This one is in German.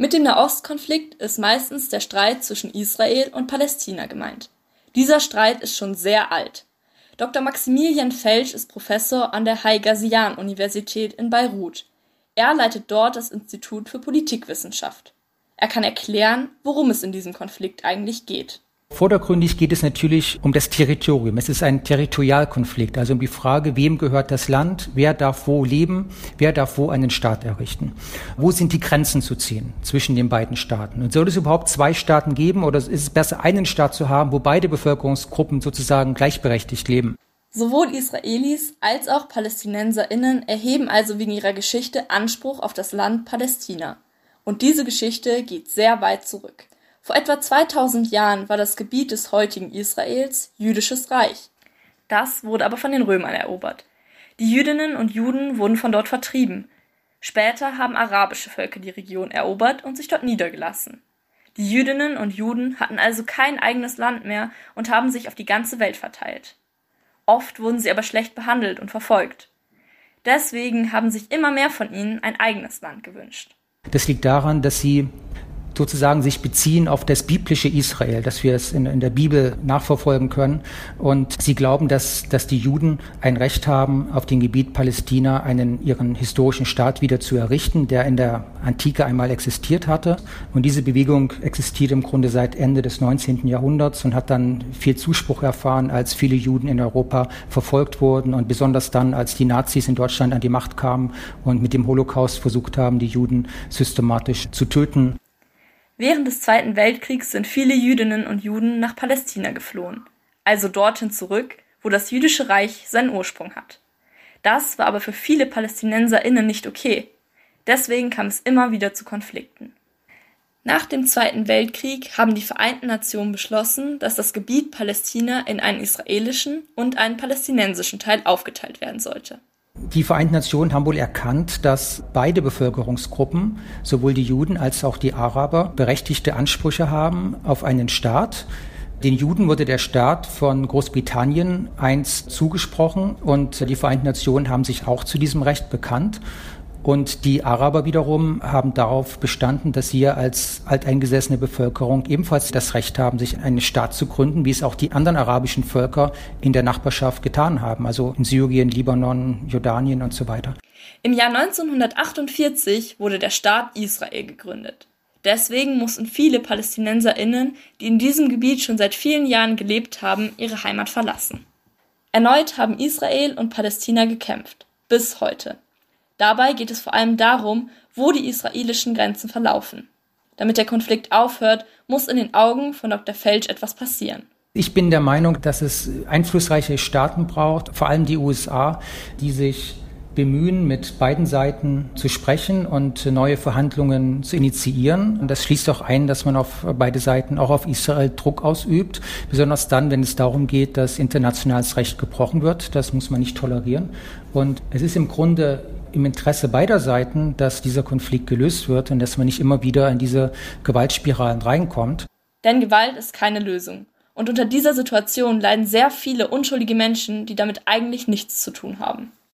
Mit dem Nahostkonflikt ist meistens der Streit zwischen Israel und Palästina gemeint. Dieser Streit ist schon sehr alt. Dr. Maximilian Felsch ist Professor an der Hai-Gazian-Universität in Beirut. Er leitet dort das Institut für Politikwissenschaft. Er kann erklären, worum es in diesem Konflikt eigentlich geht. Vordergründig geht es natürlich um das Territorium. Es ist ein Territorialkonflikt, also um die Frage, wem gehört das Land, wer darf wo leben, wer darf wo einen Staat errichten. Wo sind die Grenzen zu ziehen zwischen den beiden Staaten? Und soll es überhaupt zwei Staaten geben oder ist es besser, einen Staat zu haben, wo beide Bevölkerungsgruppen sozusagen gleichberechtigt leben? Sowohl Israelis als auch Palästinenserinnen erheben also wegen ihrer Geschichte Anspruch auf das Land Palästina. Und diese Geschichte geht sehr weit zurück. Vor etwa 2000 Jahren war das Gebiet des heutigen Israels Jüdisches Reich. Das wurde aber von den Römern erobert. Die Jüdinnen und Juden wurden von dort vertrieben. Später haben arabische Völker die Region erobert und sich dort niedergelassen. Die Jüdinnen und Juden hatten also kein eigenes Land mehr und haben sich auf die ganze Welt verteilt. Oft wurden sie aber schlecht behandelt und verfolgt. Deswegen haben sich immer mehr von ihnen ein eigenes Land gewünscht. Das liegt daran, dass sie sozusagen sich beziehen auf das biblische Israel, dass wir es in, in, der Bibel nachverfolgen können. Und sie glauben, dass, dass die Juden ein Recht haben, auf dem Gebiet Palästina einen ihren historischen Staat wieder zu errichten, der in der Antike einmal existiert hatte. Und diese Bewegung existiert im Grunde seit Ende des 19. Jahrhunderts und hat dann viel Zuspruch erfahren, als viele Juden in Europa verfolgt wurden und besonders dann, als die Nazis in Deutschland an die Macht kamen und mit dem Holocaust versucht haben, die Juden systematisch zu töten. Während des Zweiten Weltkriegs sind viele Jüdinnen und Juden nach Palästina geflohen, also dorthin zurück, wo das jüdische Reich seinen Ursprung hat. Das war aber für viele PalästinenserInnen nicht okay. Deswegen kam es immer wieder zu Konflikten. Nach dem Zweiten Weltkrieg haben die Vereinten Nationen beschlossen, dass das Gebiet Palästina in einen israelischen und einen palästinensischen Teil aufgeteilt werden sollte. Die Vereinten Nationen haben wohl erkannt, dass beide Bevölkerungsgruppen, sowohl die Juden als auch die Araber, berechtigte Ansprüche haben auf einen Staat. Den Juden wurde der Staat von Großbritannien einst zugesprochen und die Vereinten Nationen haben sich auch zu diesem Recht bekannt. Und die Araber wiederum haben darauf bestanden, dass sie als alteingesessene Bevölkerung ebenfalls das Recht haben, sich einen Staat zu gründen, wie es auch die anderen arabischen Völker in der Nachbarschaft getan haben, also in Syrien, Libanon, Jordanien und so weiter. Im Jahr 1948 wurde der Staat Israel gegründet. Deswegen mussten viele Palästinenserinnen, die in diesem Gebiet schon seit vielen Jahren gelebt haben, ihre Heimat verlassen. Erneut haben Israel und Palästina gekämpft. Bis heute. Dabei geht es vor allem darum, wo die israelischen Grenzen verlaufen. Damit der Konflikt aufhört, muss in den Augen von Dr. Felsch etwas passieren. Ich bin der Meinung, dass es einflussreiche Staaten braucht, vor allem die USA, die sich bemühen, mit beiden Seiten zu sprechen und neue Verhandlungen zu initiieren. Und das schließt auch ein, dass man auf beide Seiten auch auf Israel Druck ausübt, besonders dann, wenn es darum geht, dass internationales Recht gebrochen wird. Das muss man nicht tolerieren. Und es ist im Grunde im Interesse beider Seiten, dass dieser Konflikt gelöst wird und dass man nicht immer wieder in diese Gewaltspiralen reinkommt. Denn Gewalt ist keine Lösung. Und unter dieser Situation leiden sehr viele unschuldige Menschen, die damit eigentlich nichts zu tun haben.